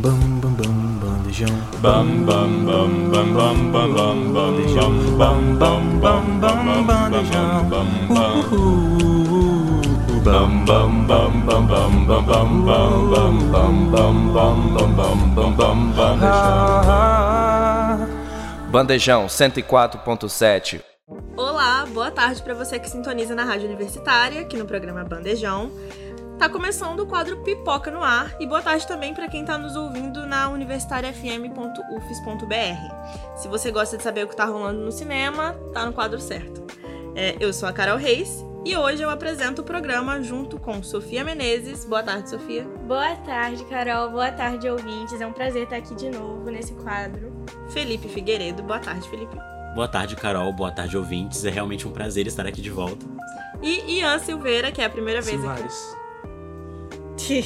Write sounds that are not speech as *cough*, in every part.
Bam bam bam bandejão. Bam bam bam bam bam bam bam bandejão. Bam bam bam bam bandejão. Bam bam bam bam bam bam bam bam bam bam bam bam bam bam bam bam bam bandejão. Bandejão 104.7. Olá, boa tarde para você que sintoniza na Rádio Universitária, aqui no programa Bandejão. Tá começando o quadro Pipoca no Ar e boa tarde também para quem tá nos ouvindo na universitariafm.ufes.br. Se você gosta de saber o que tá rolando no cinema, tá no quadro certo. É, eu sou a Carol Reis e hoje eu apresento o programa junto com Sofia Menezes. Boa tarde, Sofia. Boa tarde, Carol. Boa tarde, ouvintes. É um prazer estar aqui de novo nesse quadro. Felipe Figueiredo. Boa tarde, Felipe. Boa tarde, Carol. Boa tarde, ouvintes. É realmente um prazer estar aqui de volta. E Ian Silveira, que é a primeira vez aqui. Silvares.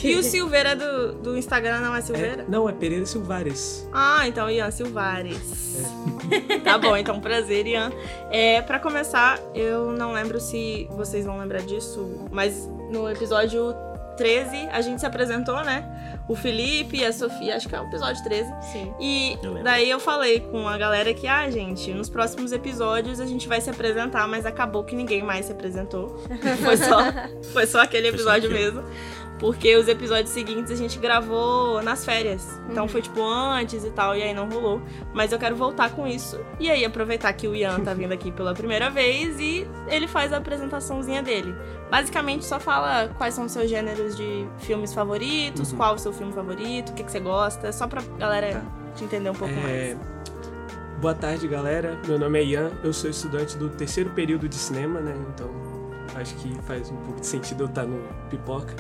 E o Silveira do, do Instagram não é Silveira? É, não, é Pereira Silvares. Ah, então Ian Silvares. *laughs* tá bom, então prazer, Ian. É, para começar, eu não lembro se vocês vão lembrar disso, mas no episódio 13 a gente se apresentou, né? O Felipe e a Sofia, acho que é o episódio 13. Sim. E Eu daí eu falei com a galera que, ah, gente, nos próximos episódios a gente vai se apresentar, mas acabou que ninguém mais se apresentou. *laughs* Foi só, foi só aquele episódio mesmo. Porque os episódios seguintes a gente gravou nas férias. Então Uhum. foi tipo antes e tal, e aí não rolou. Mas eu quero voltar com isso. E aí aproveitar que o Ian tá vindo aqui pela primeira vez e ele faz a apresentaçãozinha dele. Basicamente só fala quais são os seus gêneros de filmes favoritos, Uhum. qual o seu filme favorito, o que, que você gosta, só pra galera Tá. te entender um pouco É, mais. Boa tarde, galera. Meu nome é Ian. Eu sou estudante do terceiro período de cinema, né? Então acho que faz um pouco de sentido eu estar no pipoca.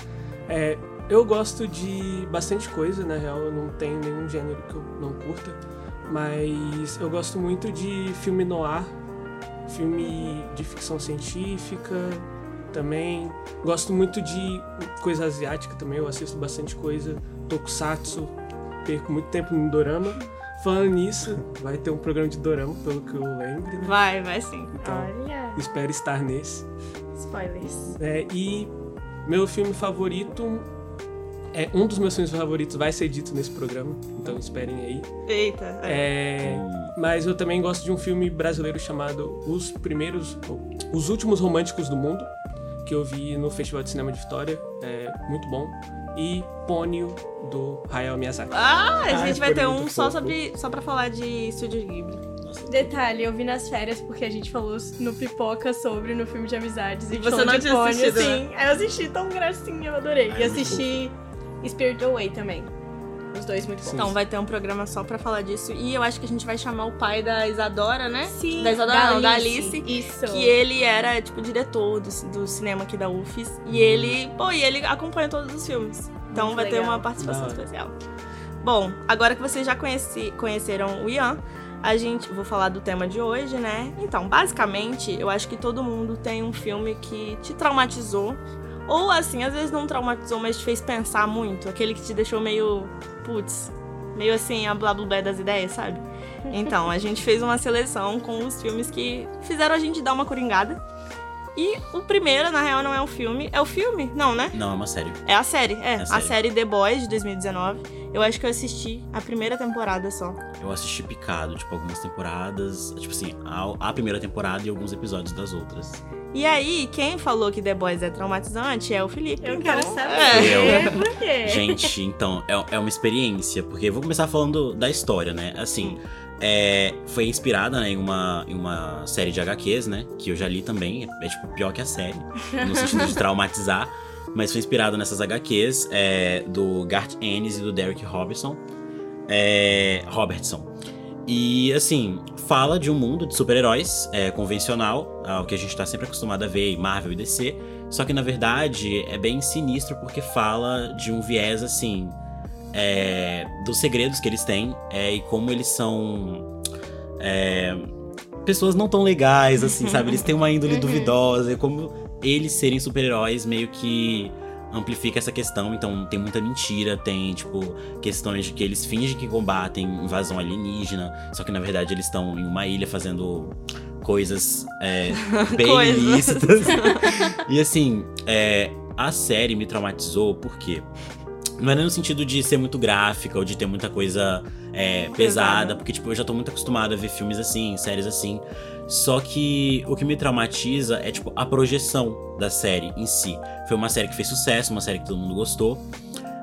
É, eu gosto de bastante coisa, na real. Eu não tenho nenhum gênero que eu não curta. Mas eu gosto muito de filme noir, filme de ficção científica também. Gosto muito de coisa asiática também. Eu assisto bastante coisa. Tokusatsu. Perco muito tempo no dorama. Falando nisso, *laughs* vai ter um programa de dorama, pelo que eu lembro. Né? Vai, vai sim. Então, Olha, espero estar nesse. spoilers. É, e meu filme favorito. É, um dos meus filmes favoritos vai ser dito nesse programa, então esperem aí. Eita. é. Mas eu também gosto de um filme brasileiro chamado Os Primeiros. ou, Os Últimos Românticos do Mundo, que eu vi no Festival de Cinema de Vitória. É muito bom. E Pônio, do Hayao Miyazaki. Ah, a Ai, gente vai foi ter um só, sobre, só pra falar de Estúdio Ghibli. Nossa, Detalhe, eu vi nas férias porque a gente falou no Pipoca sobre no filme de amizades. E você não de tinha Pônio, assistido, né? Aí eu assisti tão gracinha, eu adorei. Ai, e muito assisti Spirit Away também. Os dois muito bons. Sim. Então vai ter um programa só pra falar disso. E eu acho que a gente vai chamar o pai da Isadora, né? Sim, Da Isadora não, da Alice. Isso. Que ele era, tipo, diretor do, do cinema aqui da UFES. E ele, pô, e ele acompanha todos os filmes. Então Muito vai ter legal. uma participação Da hora. especial. Bom, agora que vocês já conheci, conheceram o Ian, a gente. Vou falar do tema de hoje, né? Então, basicamente, eu acho que todo mundo tem um filme que te traumatizou. Ou assim, às vezes não traumatizou, mas te fez pensar muito. Aquele que te deixou meio. Putz, meio assim, a blá blá blá das ideias, sabe? *laughs* Então, a gente fez uma seleção com os filmes que fizeram a gente dar uma coringada. E o primeiro, na real, não é um filme. É o filme? Não, né? Não, é uma série. É a série, é. a a série. série The Boys de 2019. Eu acho que eu assisti a primeira temporada só. Eu assisti picado, tipo, algumas temporadas. Tipo assim, a, a primeira temporada e alguns episódios das outras. E aí, quem falou que The Boys é traumatizante é o Felipe. Eu então, quero é. saber por quê. Gente, então, é, é uma experiência, porque eu vou começar falando da história, né? Assim, é, foi inspirada né, em, uma, em uma série de HQs, né? Que eu já li também. É, tipo pior que a série, no sentido de *laughs* traumatizar. Mas foi inspirado nessas HQs é, do Garth Ennis e do Derek Robertson. É, Robertson. E assim, fala de um mundo de super-heróis é, convencional, ao que a gente tá sempre acostumado a ver em Marvel e DC. Só que na verdade é bem sinistro porque fala de um viés assim. É, dos segredos que eles têm é, e como eles são. é, pessoas não tão legais, assim, sabe? Eles têm uma índole Uhum. duvidosa, e como eles serem super-heróis meio que amplifica essa questão. Então tem muita mentira, tem, tipo, questões de que eles fingem que combatem invasão alienígena, só que na verdade eles estão em uma ilha fazendo coisas é, *laughs* bem Coisas. ilícitas. *laughs* e assim, é, a série me traumatizou porque Não é nem no sentido de ser muito gráfica ou de ter muita coisa é, pesada, porque, tipo, eu já tô muito acostumado a ver filmes assim, séries assim. Só que o que me traumatiza é, tipo, a projeção da série em si. Foi uma série que fez sucesso, uma série que todo mundo gostou.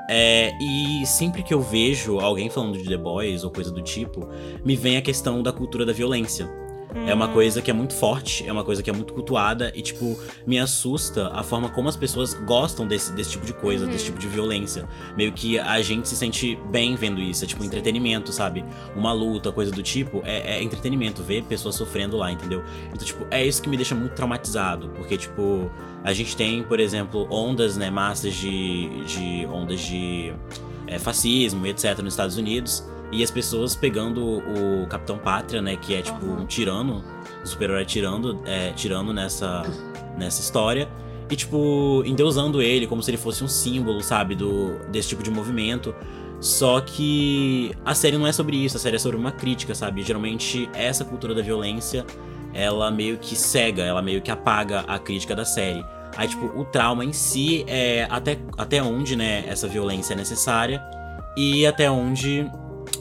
É, e sempre que eu vejo alguém falando de The Boys ou coisa do tipo, me vem a questão da cultura da violência. É uma coisa que é muito forte, é uma coisa que é muito cultuada e, tipo, me assusta a forma como as pessoas gostam desse, desse tipo de coisa, desse tipo de violência. Meio que a gente se sente bem vendo isso, é tipo entretenimento, sabe? Uma luta, coisa do tipo, é, é entretenimento, ver pessoas sofrendo lá, entendeu? Então, tipo, é isso que me deixa muito traumatizado, porque, tipo, a gente tem, por exemplo, ondas, né, massas de, de ondas de é, fascismo etc. nos Estados Unidos. E as pessoas pegando o Capitão Pátria, né? Que é tipo um tirano, um super-herói tirando, é, tirando nessa, nessa história. E, tipo, endeusando ele como se ele fosse um símbolo, sabe? Do, desse tipo de movimento. Só que a série não é sobre isso, a série é sobre uma crítica, sabe? Geralmente essa cultura da violência, ela meio que cega, ela meio que apaga a crítica da série. Aí, tipo, o trauma em si é até, até onde, né, essa violência é necessária e até onde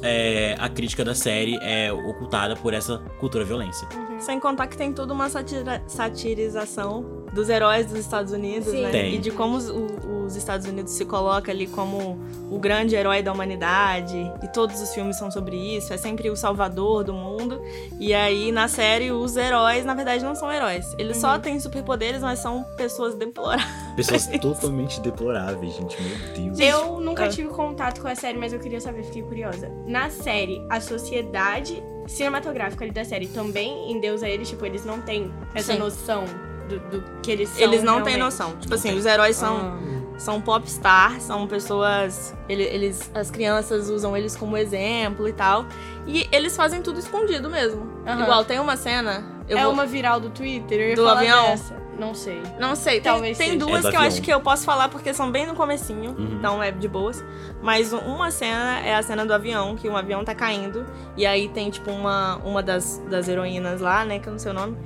é, a crítica da série é ocultada por essa cultura violência. Sem contar que tem toda uma satira- satirização dos heróis dos Estados Unidos, Sim. né? Tem. E de como os, os Estados Unidos se coloca ali como o grande herói da humanidade. E todos os filmes são sobre isso. É sempre o salvador do mundo. E aí, na série, os heróis, na verdade, não são heróis. Eles Uhum. só têm superpoderes, mas são pessoas deploráveis. Pessoas *laughs* totalmente deploráveis, gente, meu Deus. Eu nunca Ah. tive contato com a série, mas eu queria saber, fiquei curiosa. Na série, a sociedade cinematográfica ali da série também endeusa eles, tipo, eles não têm essa Sim. noção do, do que eles são. Eles não têm realmente. noção. Tipo assim, tem. os heróis são. Ah. são popstar, são pessoas. ele- Eles, as crianças usam eles como exemplo e tal. E eles fazem tudo escondido mesmo. Aham. Igual tem uma cena. Eu é vou- uma viral do Twitter, eu ia Do falar avião? dessa. Não sei. Não sei, tem, Talvez tem seja. duas É que eu acho que eu posso falar porque são bem no comecinho, Uhum. então é de boas. Mas uma cena é a cena do avião, que um avião tá caindo. E aí tem, tipo, uma, uma das, das heroínas lá, né, que eu não sei o nome.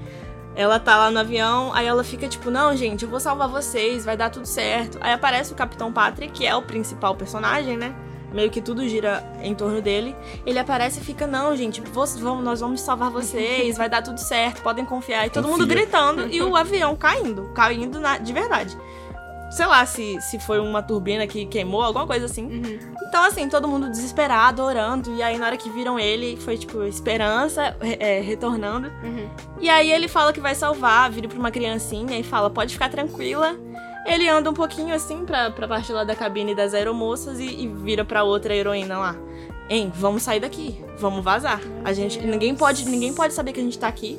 Ela tá lá no avião, aí ela fica tipo, não, gente, eu vou salvar vocês, vai dar tudo certo. Aí aparece o Capitão Patrick, que é o principal personagem, né? Meio que tudo gira em torno dele. Ele aparece e fica, não, gente, vocês vão- nós vamos salvar vocês, vai dar tudo certo, podem confiar. E todo mundo gritando e o avião caindo, caindo na- de verdade. Sei lá se, se foi uma turbina que queimou, alguma coisa assim. Uhum. Então, assim, todo mundo desesperado, orando. E aí, na hora que viram ele, foi tipo, esperança é, retornando. Uhum. E aí ele fala que vai salvar, vira pra uma criancinha e fala, pode ficar tranquila. Ele anda um pouquinho assim pra, pra parte lá da cabine das aeromoças e, e vira pra outra heroína lá. Hein, vamos sair daqui, vamos vazar. A gente, ninguém pode, ninguém pode saber que a gente tá aqui.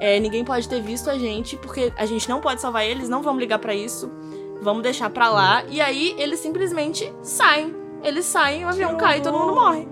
É, ninguém pode ter visto a gente, porque a gente não pode salvar eles, não vamos ligar pra isso. Vamos deixar pra lá. E aí eles simplesmente saem. Eles saem, o avião cai e todo mundo morre.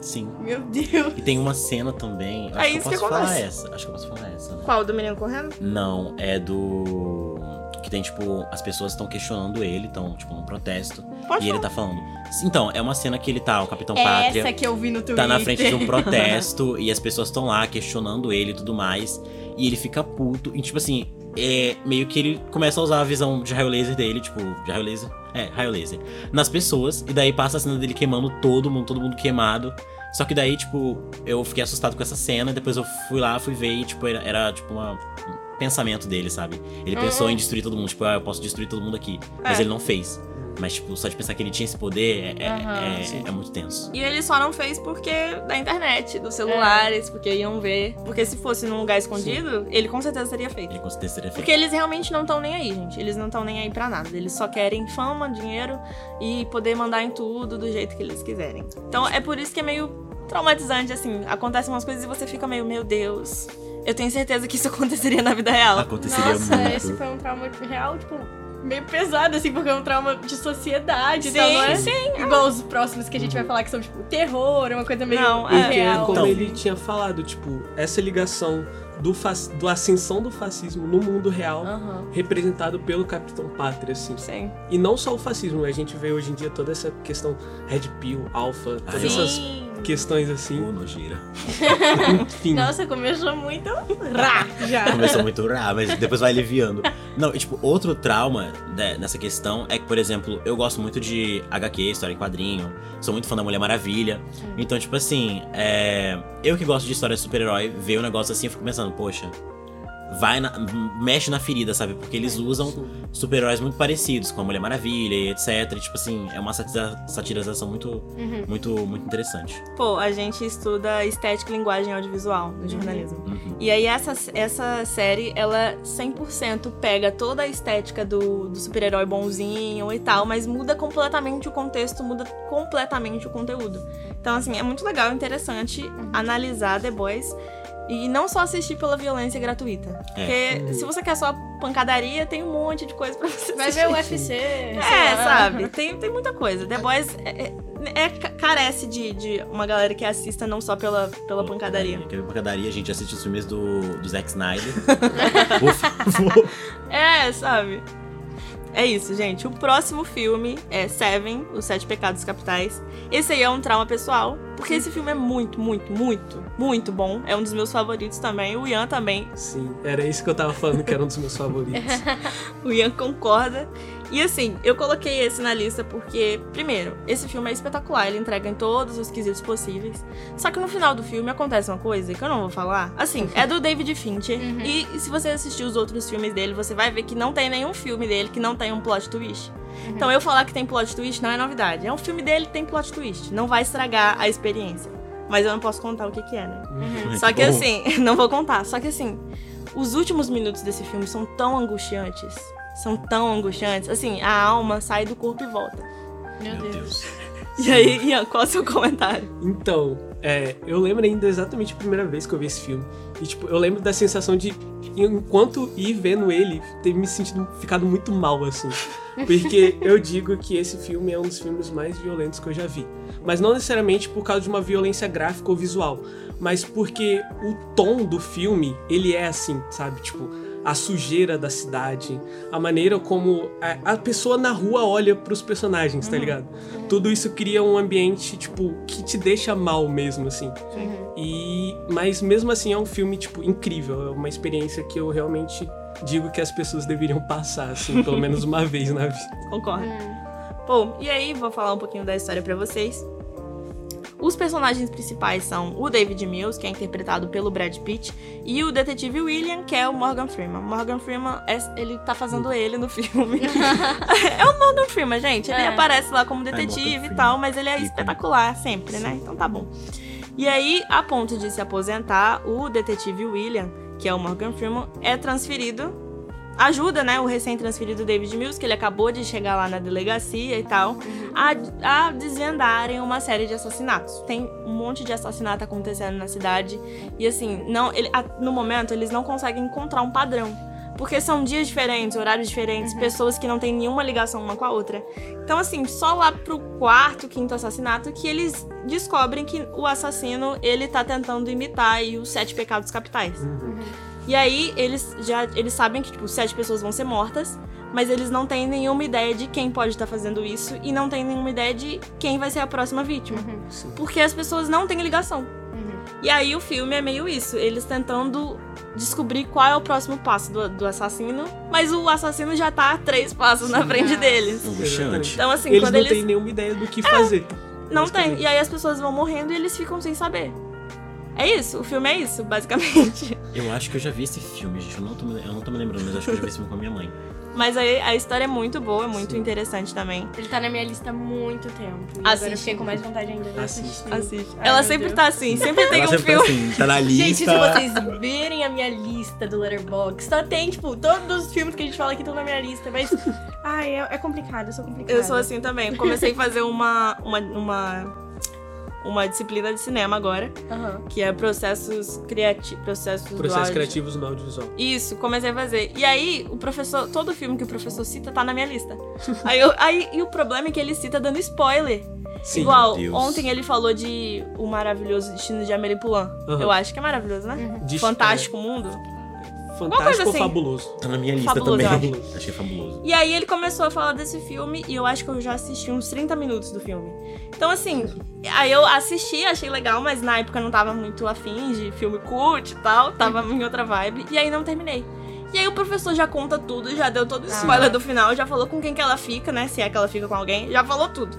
Sim. Meu Deus. E tem uma cena também. Acho É que eu isso que posso falar acontece. essa. Acho que eu posso falar essa, né? Qual? Do menino correndo? Não, é do. Que tem, tipo, as pessoas estão questionando ele, estão, tipo, num protesto. Pode e ele falar. tá falando. Então, é uma cena que ele tá, o Capitão É Pátria. essa que eu vi no Twitter. Tá na frente de um protesto *laughs* e as pessoas estão lá questionando ele e tudo mais. E ele fica puto. E, tipo assim, é meio que ele começa a usar a visão de raio laser dele, tipo, de raio laser. É, raio laser. Nas pessoas. E daí passa a cena dele queimando todo mundo, todo mundo queimado. Só que daí, tipo, eu fiquei assustado com essa cena. Depois eu fui lá, fui ver e, tipo, era, era, tipo, uma- um pensamento dele, sabe? Ele pensou em destruir todo mundo. Tipo, ah, eu posso destruir todo mundo aqui. Mas É. ele não fez. Mas, tipo, só de pensar que ele tinha esse poder é, é- Aham, é- sim. é muito tenso. E ele só não fez porque da internet, dos celulares, porque iam ver. Porque se fosse num lugar escondido, ele com certeza teria feito. Ele com certeza teria feito. Porque eles realmente não estão nem aí, gente. Eles não estão nem aí pra nada. Eles só querem fama, dinheiro e poder mandar em tudo do jeito que eles quiserem. Então é por isso que é meio traumatizante, assim. Acontecem umas coisas e você fica meio, meu Deus. Eu tenho certeza que isso *laughs* aconteceria na vida real. Aconteceria Nossa, muito. esse foi um trauma real, tipo, meio pesado, assim, porque é um trauma de sociedade Sim, tal, não é? sim. Igual os próximos que a gente vai falar que são, tipo, terror, uma coisa meio Não, é. É real. como Então. ele tinha falado, tipo, essa ligação do, ascensão do fascismo no mundo real, Aham. representado pelo Capitão Pátria, assim. Sim. E não só o fascismo, a gente vê hoje em dia toda essa questão Red Pill, Alpha, todas Sim. essas Questões Ô, assim. nojeira. *laughs* Enfim. Nossa, começou muito rá já. Começou muito rá, mas depois vai aliviando. Não, e tipo, outro trauma né, nessa questão é que, por exemplo, eu gosto muito de HQ, história em quadrinho, sou muito fã da Mulher Maravilha. Então, tipo assim, é... eu que gosto de história de super-herói, ver um negócio assim, eu fico pensando, poxa, vai na... mexe na ferida, sabe? Porque eles usam super-heróis muito parecidos com a Mulher Maravilha e etc. E, tipo assim, é uma satirização muito, muito, muito interessante. Pô, a gente estuda estética e linguagem audiovisual no jornalismo. Uhum. E aí essa, essa série, ela 100% pega toda a estética do, do super-herói bonzinho e tal, mas muda completamente o contexto, muda completamente o conteúdo. Então, assim, é muito legal, interessante analisar The Boys e não só assistir pela violência gratuita. É. Porque se você quer só pancadaria, tem um monte de coisa pra você Vai assistir. ver o UFC. É, sabe? Tem, tem muita coisa. The Boys é, é- é- carece de, de uma galera que assista não só pela, pela pancadaria. Quer ver pancadaria? A gente assiste os filmes do, do Zack Snyder. *laughs* Por favor. É, sabe? É isso, gente. O próximo filme é Seven, Os Sete Pecados Capitais. Esse aí é um trauma pessoal, porque esse filme é muito, muito, muito, muito bom. É um dos meus favoritos também. O Ian também. Sim, era isso que eu tava falando que era um dos meus favoritos. *laughs* O Ian concorda. E assim, eu coloquei esse na lista porque, primeiro, esse filme é espetacular, ele entrega em todos os quesitos possíveis. Só que no final do filme acontece uma coisa que eu não vou falar. Assim, é do David Fincher. E se você assistir os outros filmes dele, você vai ver que não tem nenhum filme dele que não tem um plot twist. Então eu falar que tem plot twist não é novidade. É um filme dele que tem plot twist. Não vai estragar a experiência. Mas eu não posso contar o que, que é, né? Só que assim, *laughs* não vou contar. Só que assim, os últimos minutos desse filme são tão angustiantes. São tão angustiantes. Assim, a alma sai do corpo e volta. Meu Meu Deus. Deus. *laughs* E aí, Ian, qual é o seu comentário? Então, é, eu lembro ainda exatamente a primeira vez que eu vi esse filme. E, tipo, eu lembro da sensação de, enquanto ir vendo ele, ter me sentido ficado muito mal, assim. *laughs* Porque eu digo que esse filme é um dos filmes mais violentos que eu já vi. Mas não necessariamente por causa de uma violência gráfica ou visual, mas porque o tom do filme, ele é assim, sabe? Tipo, a sujeira da cidade, a maneira como a, a pessoa na rua olha pros personagens, tá ligado? Tudo isso cria um ambiente, tipo, que te deixa mal mesmo, assim. E mas mesmo assim é um filme tipo incrível, é uma experiência que eu realmente digo que as pessoas deveriam passar assim, pelo menos uma *laughs* vez na vida. Concordo. Bom, e aí, vou falar um pouquinho da história pra vocês. Os personagens principais são o David Mills, que é interpretado pelo Brad Pitt, e o detetive William, que é o Morgan Freeman. Morgan Freeman, é- ele tá fazendo ele no filme. *laughs* é o Morgan Freeman, gente. Ele É. aparece lá como Morgan detetive e Freeman. tal, mas ele é Ícone. espetacular sempre, né? Então tá bom. E aí, a ponto de se aposentar, o detetive William, que é o Morgan Freeman, é transferido ajuda, né, o recém-transferido David Mills, que ele acabou de chegar lá na delegacia e tal, a, a desvendarem uma série de assassinatos. Tem um monte de assassinato acontecendo na cidade e assim, não, ele, a- no momento eles não conseguem encontrar um padrão. Porque são dias diferentes, horários diferentes, pessoas que não têm nenhuma ligação uma com a outra. Então, assim, só lá pro quarto, quinto assassinato que eles descobrem que o assassino, ele tá tentando imitar os sete pecados capitais. E aí eles já eles sabem que tipo sete pessoas vão ser mortas, mas eles não têm nenhuma ideia de quem pode estar fazendo isso e não têm nenhuma ideia de quem vai ser a próxima vítima, Sim. porque as pessoas não têm ligação. E aí o filme é meio isso, eles tentando descobrir qual é o próximo passo do, do assassino, mas o assassino já tá a três passos na frente deles. Angustiante. Então assim, Eles quando não eles têm nenhuma ideia do que fazer. não tem, e aí as pessoas vão morrendo e eles ficam sem saber. É isso, o filme é isso, basicamente. *laughs* Eu acho que eu já vi esse filme, gente. Eu não tô, me- eu não tô me lembrando, mas acho que eu já vi esse filme com a minha mãe. Mas aí a história é muito boa, é muito interessante também. Ele tá na minha lista há muito tempo. E Assiste. agora eu fiquei com mais vontade ainda de Assiste. assistir. Assiste. Ai, Ela sempre Deus. tá assim, sempre *laughs* tem Ela um sempre filme. tá assim, tá na lista. Gente, se vocês verem a minha lista do Letterboxd, só tem, tipo, todos os filmes que a gente fala aqui estão na minha lista, mas... Ai, é, é complicado, eu sou complicada. Eu sou assim também. Comecei a fazer uma, uma, uma, uma disciplina de cinema agora, Aham. que é processos criativos. Processos, Processos criativos no audiovisual. Isso, comecei a fazer. E aí, o professor, todo filme que o professor cita tá na minha lista. *laughs* aí, eu- aí, e o problema é que ele cita dando spoiler. Sim. Igual, Deus. ontem ele falou de O Maravilhoso Destino de Amélie Poulain. Aham. Eu acho que é maravilhoso, né? De- Fantástico Mundo. Fantástico ou assim. fabuloso? Tá na minha lista Fabuloso, eu também. *laughs* Achei fabuloso. E aí ele começou a falar desse filme e eu acho que eu já assisti uns 30 minutos do filme. Então, assim, aí eu assisti, achei legal, mas na época eu não tava muito afim de filme cult e tal, tava em outra vibe, e aí não terminei. E aí o professor já conta tudo, já deu todo o spoiler do final, já falou com quem que ela fica, né? Se é que ela fica com alguém, já falou tudo.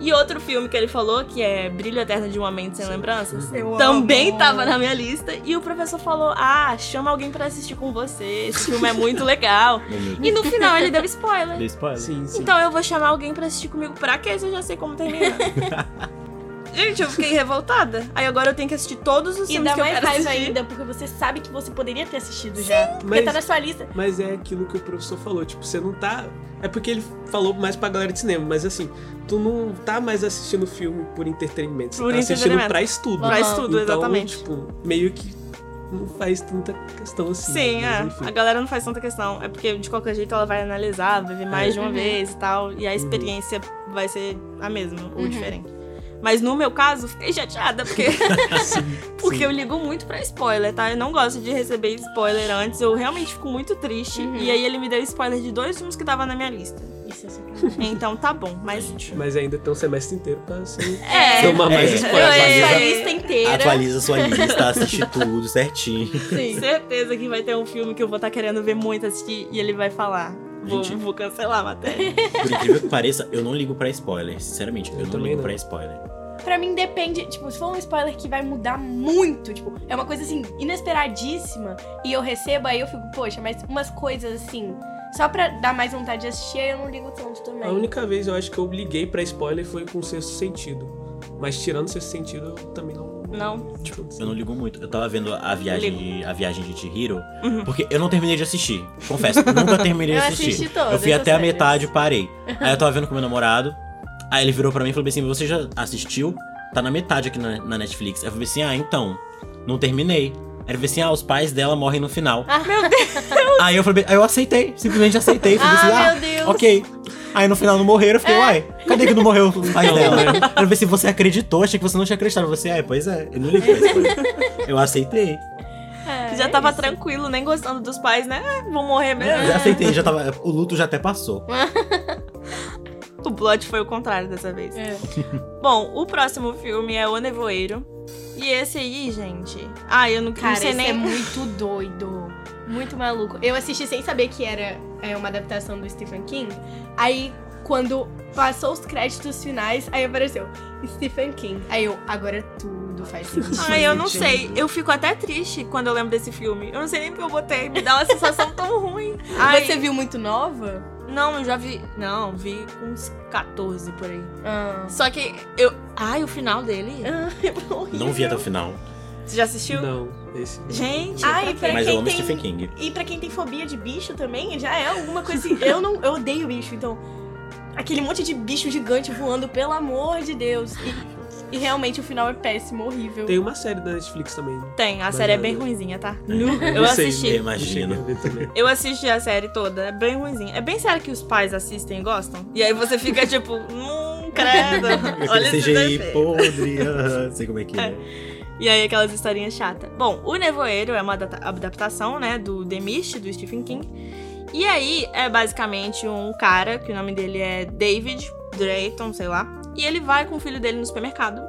E outro filme que ele falou, que é Brilho Eterno de uma Mente Sem Lembranças, Eu também amo. tava na minha lista. E o professor falou: Ah, chama alguém pra assistir com você. Esse filme é muito legal. *laughs* E no final ele deu spoiler. Dei spoiler. Sim, sim. Então eu vou chamar alguém pra assistir comigo pra quê se eu já sei como termina? *laughs* Gente, eu fiquei revoltada. Aí agora eu tenho que assistir todos os E filmes dá que eu mais quero raiva assistir. ainda, porque você sabe que você poderia ter assistido já. Porque Mas- tá na sua lista. Mas é aquilo que o professor falou, tipo, você não tá. É porque ele falou mais pra galera de cinema, mas assim, tu não tá mais assistindo filme por entretenimento, você Por tá assistindo pra estudo. Pra estudo, então, exatamente. Tipo, meio que não faz tanta questão assim. Sim, é. enfim. A galera não faz tanta questão. É porque de qualquer jeito ela vai analisar, vai ver mais É. de uma Uhum. vez e tal. E a experiência vai ser a mesma ou Uhum. diferente. Mas no meu caso, fiquei chateada, porque, *laughs* Sim, *laughs* porque sim. eu ligo muito pra spoiler, tá? Eu não gosto de receber spoiler antes. Eu realmente fico muito triste. Uhum. E aí ele me deu spoiler de dois filmes que tava na minha lista. Isso é sacanagem. *laughs* Então tá bom, mas. Gente, Mas ainda tem um semestre inteiro pra ser. É. tomar mais É. spoiler. Atualiza, lista inteira. atualiza sua lista, assiste tudo certinho. Sim. Certeza que vai ter um filme que eu vou estar querendo ver muito assistir e ele vai falar. Vou, Gente. vou cancelar a matéria. Por incrível que pareça, eu não ligo pra spoiler. Sinceramente, eu, Eu não também ligo não. pra spoiler. Pra mim depende, tipo, se for um spoiler que vai mudar muito, tipo, é uma coisa assim, inesperadíssima, e eu recebo, aí eu fico, poxa, mas umas coisas assim, só pra dar mais vontade de assistir, aí eu não ligo tanto também. A única vez eu acho que eu liguei pra spoiler foi com o sexto sentido. Mas tirando o sexto sentido, eu também não. Não. Tipo, Eu não ligo muito. Eu tava vendo a viagem, de, a viagem de Chihiro, Uhum. porque eu não terminei de assistir. Confesso, nunca terminei de Eu assistir. assisti todas eu fui até a metade e parei. Aí eu tava vendo com meu namorado. Aí ele virou pra mim e falou assim: Você já assistiu? Tá na metade aqui na, na Netflix. Aí eu falei assim: Ah, então. Não terminei. Falou assim: Ah, os pais dela morrem no final. meu *laughs* Aí eu falei, aí eu aceitei, simplesmente aceitei. Falei assim, Ah, ah, meu Deus. ok. Aí no final não morreram, eu fiquei, uai, cadê que não morreu pais Não, dela? Eu falei assim, você acreditou, achei que você não tinha acreditado. Você, é, pois é, eu não liguei. Eu aceitei. É, Já é tava isso. tranquilo, nem gostando dos pais, né? Ah, vão morrer Eu mesmo. já aceitei, já tava, o luto já até passou. *laughs* O plot foi o contrário dessa vez. É. *laughs* Bom, o próximo filme é O Nevoeiro. E esse aí, gente. Ah, eu não, Cara, não sei esse nem. é muito doido. Muito maluco. Eu assisti sem saber que era é, uma adaptação do Stephen King. Aí, quando passou os créditos finais, aí apareceu Stephen King. Aí eu, agora tudo faz sentido. Ai, eu não sei. Eu fico até triste quando eu lembro desse filme. Eu não sei nem porque eu botei. Me dá uma sensação tão ruim. Ai, Você viu muito nova? Não, eu já vi. Não, vi com uns 14 por aí. Ah. Só que eu. Ai, o final dele. *laughs* Não vi até o final, Você já assistiu? Não, esse. Gente, Ai, pra quê? mas eu amo tem- Stephen King. E pra quem tem fobia de bicho também, já é alguma coisa assim. Eu não, eu odeio bicho, então aquele monte de bicho gigante voando, pelo amor de Deus. E, e realmente o final é péssimo, horrível. Tem uma série da Netflix também. Tem, a série é bem ruimzinha, tá? *laughs* Eu Eu não sei, assisti. Eu imagino. Eu assisti a série toda, é bem ruimzinha. É bem sério que os pais assistem e gostam. E aí você fica tipo, hum, *laughs* credo. Olha Aquele esse CGI podre, sei como é que é. E aí aquelas historinhas chatas. Bom, O Nevoeiro é uma adapta- adaptação, né, do The Mist, do Stephen King. E aí é basicamente um cara, que o nome dele é David Drayton, sei lá. E ele vai com o filho dele no supermercado.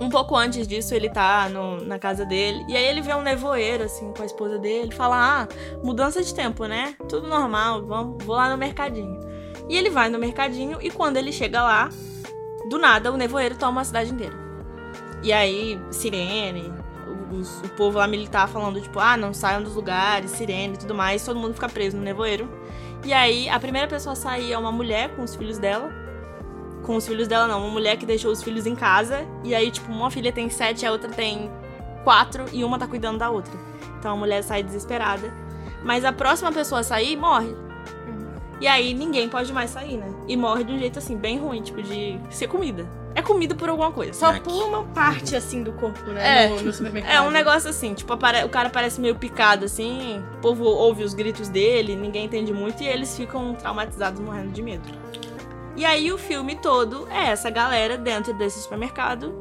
Um pouco antes disso, ele tá no- na casa dele. E aí ele vê um nevoeiro, assim, com a esposa dele. Fala, ah, mudança de tempo, né? Tudo normal, vamos, vou lá no mercadinho. E ele vai no mercadinho e quando ele chega lá, do nada, o nevoeiro toma a cidade inteira. E aí, sirene, os- o povo lá militar falando, tipo, ah, não saiam dos lugares, sirene e tudo mais, todo mundo fica preso no nevoeiro. E aí, a primeira pessoa a sair é uma mulher com os filhos dela. Com os filhos dela, não, uma mulher que deixou os filhos em casa. E aí, tipo, uma filha tem sete, a outra tem quatro, e uma tá cuidando da outra. Então a mulher sai desesperada. Mas a próxima pessoa a sair morre. E aí ninguém pode mais sair, né? E morre de um jeito assim, bem ruim, tipo, de ser comida. É comida por alguma coisa. Só Aqui. pula uma parte assim do corpo, né? É. No, no supermercado. É um negócio assim, tipo, apare- o cara parece meio picado assim, o povo ouve os gritos dele, ninguém entende muito e eles ficam traumatizados, morrendo de medo. E aí o filme todo é essa galera dentro desse supermercado.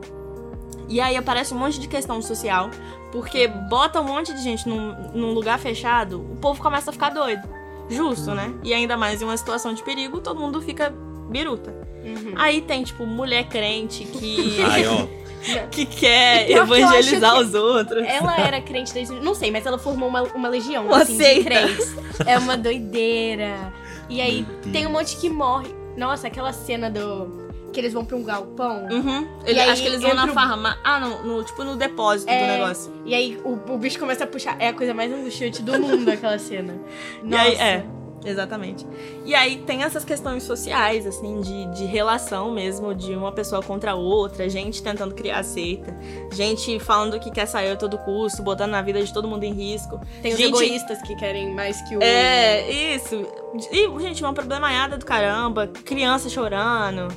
E aí aparece um monte de questão social, porque bota um monte de gente num, num lugar fechado, o povo começa a ficar doido. Justo, né? E ainda mais em uma situação de perigo, todo mundo fica biruta. Uhum. Aí tem, tipo, mulher crente que, *laughs* Ai, ó. *laughs* que quer evangelizar que os outros. Ela era crente desde. Não sei, mas ela formou uma, uma legião Uma assim, de crentes. É uma doideira. E aí tem um monte que morre. Nossa, aquela cena do. Que eles vão pra um galpão. Uhum. Ele, aí acho que eles vão na o- farmácia. Ah, não, no, tipo no depósito do É. negócio. E aí o, o bicho começa a puxar. É a coisa mais angustiante do mundo, aquela cena. *laughs* E aí, Nossa. é, exatamente. E aí tem essas questões sociais, assim, de, de relação mesmo, de uma pessoa contra a outra, gente tentando criar seita, gente falando que quer sair a todo custo, botando a vida de todo mundo em risco. Tem os Gente- egoístas que querem mais que o. É, isso. E, gente, uma problemaiada do caramba, criança chorando,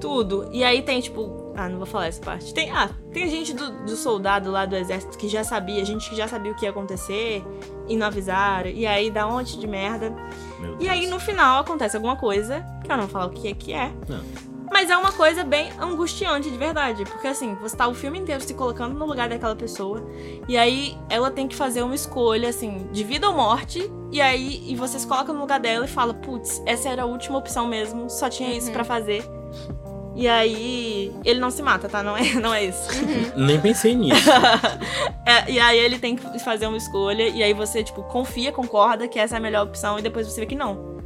tudo. E aí tem, tipo. Ah, não vou falar essa parte. Tem, ah, tem gente do, do soldado lá do exército que já sabia, gente que já sabia o que ia acontecer e não avisaram. E aí dá um monte de merda. E aí no final acontece alguma coisa, que eu não vou falar o que é que é. Não. Mas é uma coisa bem angustiante de verdade. Porque assim, você tá o filme inteiro se colocando no lugar daquela pessoa. E aí ela tem que fazer uma escolha, assim, de vida ou morte. E aí e você se coloca no lugar dela e fala, putz, essa era a última opção mesmo, só tinha isso Uhum. pra fazer. E aí. Ele não se mata, tá? Não é, *laughs* não é isso. Nem pensei nisso. *laughs* É, e aí ele tem que fazer uma escolha, e aí você, tipo, confia, concorda que essa é a melhor opção, e depois você vê que não.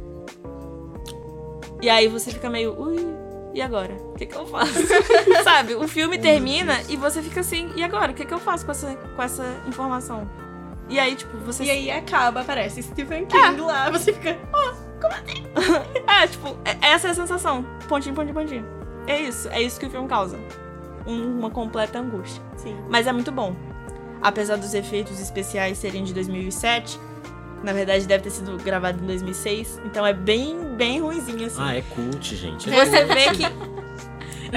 E aí você fica meio, ui, e agora? O que, que eu faço? *laughs* Sabe, o filme termina e você fica assim, e agora? O que, que eu faço com essa, com essa informação? E aí, tipo, você. E aí acaba, aparece Stephen King lá, você fica. É, tipo, é- essa é a sensação. Pontinho, pontinho, pontinho. É isso, é isso que o filme causa. Um- uma completa angústia. Sim. Mas é muito bom. Apesar dos efeitos especiais serem de 2007, na verdade deve ter sido gravado em 2006, então é bem, bem ruimzinho assim. Ah, é cult, gente. Você vê que É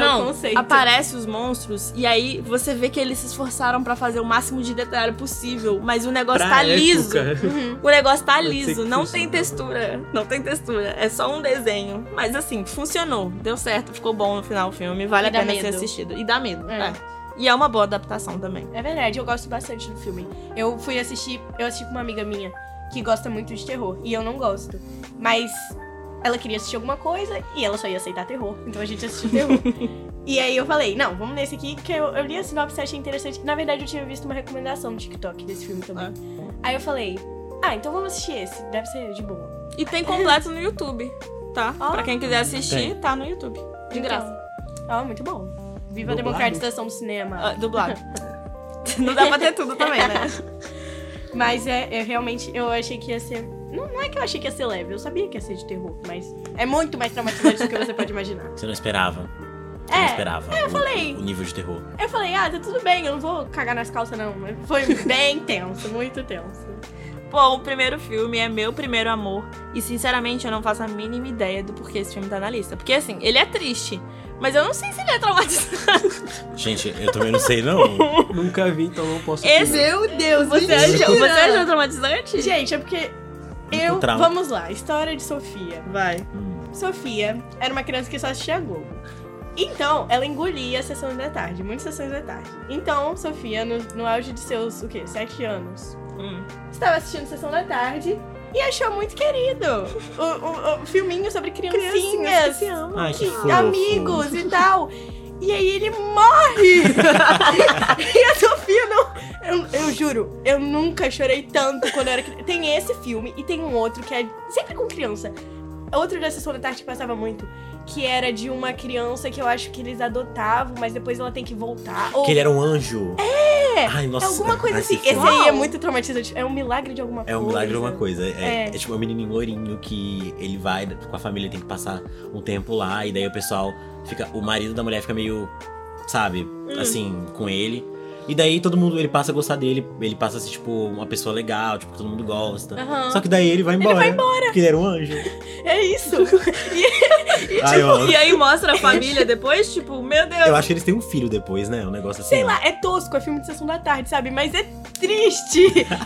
não, o conceito. aparece os monstros e aí você vê que eles se esforçaram pra fazer o máximo de detalhe possível, mas o negócio Pra tá liso. época. Uhum. O negócio tá ser liso, não tem textura. Não tem textura. É só um desenho. Mas assim, funcionou. Deu certo, ficou bom no final o filme. Vale E a pena ser medo. assistido. E dá medo. É. é. E é uma boa adaptação também. É verdade, eu gosto bastante do filme. Eu fui assistir, eu assisti com uma amiga minha que gosta muito de terror. E eu não gosto. Mas ela queria assistir alguma coisa e ela só ia aceitar terror. Então a gente assistiu terror. *laughs* e aí eu falei, não, vamos nesse aqui, que eu, eu li a sinopse e achei interessante. Na verdade, eu tinha visto uma recomendação no TikTok desse filme também. Aí eu falei, ah, então vamos assistir esse. Deve ser de boa. E tem completo no YouTube, tá? Ah. pra quem quiser assistir, Tem. tá no YouTube. De Então, graça. Ah, muito bom. Viva a Dublado? democratização do cinema. Ah, dublado. *laughs* Não dá pra ter tudo também, né? *laughs* Mas é, é realmente, eu achei que ia ser. Não, não é que eu achei que ia ser leve, eu sabia que ia ser de terror, mas é muito mais traumatizante do que você pode imaginar. Você não esperava. Você não É, esperava. eu o- falei. O nível de terror. eu falei, ah, tá tudo bem, eu não vou cagar nas calças, não. Foi bem tenso, muito tenso. Pô, o primeiro filme é meu primeiro amor. E sinceramente, eu não faço a mínima ideia do porquê esse filme tá na lista. Porque assim, ele é triste. Mas eu não sei se ele é traumatizante. Gente, eu também não sei, não. Nunca vi, então não posso Esse-. Meu Deus, Você achou, você achou traumatizante? Gente, é porque eu. trauma. Vamos lá, história de Sofia. Vai. Hum. Sofia era uma criança que só assistia a Globo. Então, ela engolia as sessões da tarde, muitas sessões da tarde. Então, Sofia, no, no auge de seus, o quê? Sete anos, Hum. estava assistindo Sessão da Tarde e achou muito querido o, o- o filminho sobre criancinhas, que se amam. Ai, que que- fofo. amigos e tal. *laughs* E aí ele morre! *laughs* *laughs* e a Sofia não. Eu, eu juro, eu nunca chorei tanto quando eu era criança. Tem esse filme e tem um outro que é sempre com criança. Outro da sessão da tarde que passava muito. Que era de uma criança que eu acho que eles adotavam, mas depois ela tem que voltar. Ou Que ele era um anjo. É! Ai, é nossa. alguma coisa assim. Esse aí é muito traumatizante. É um milagre de alguma É coisa. um milagre de alguma coisa. É, É. é tipo um menininho loirinho que ele vai com a família, tem que passar um tempo lá, e daí o pessoal fica. O marido da mulher fica meio, sabe, assim, com ele. E daí todo mundo, ele passa a gostar dele, ele passa a ser, tipo, uma pessoa legal, tipo, todo mundo gosta. Aham. Só que daí ele vai embora. vai embora. Porque ele era um anjo. *laughs* É isso. *laughs* E, Ai, eu, E aí mostra a família depois, tipo, meu Deus. eu acho que eles têm um filho depois, né? Um negócio assim. Sei lá, é tosco, é filme de sessão da tarde, sabe? Mas é triste.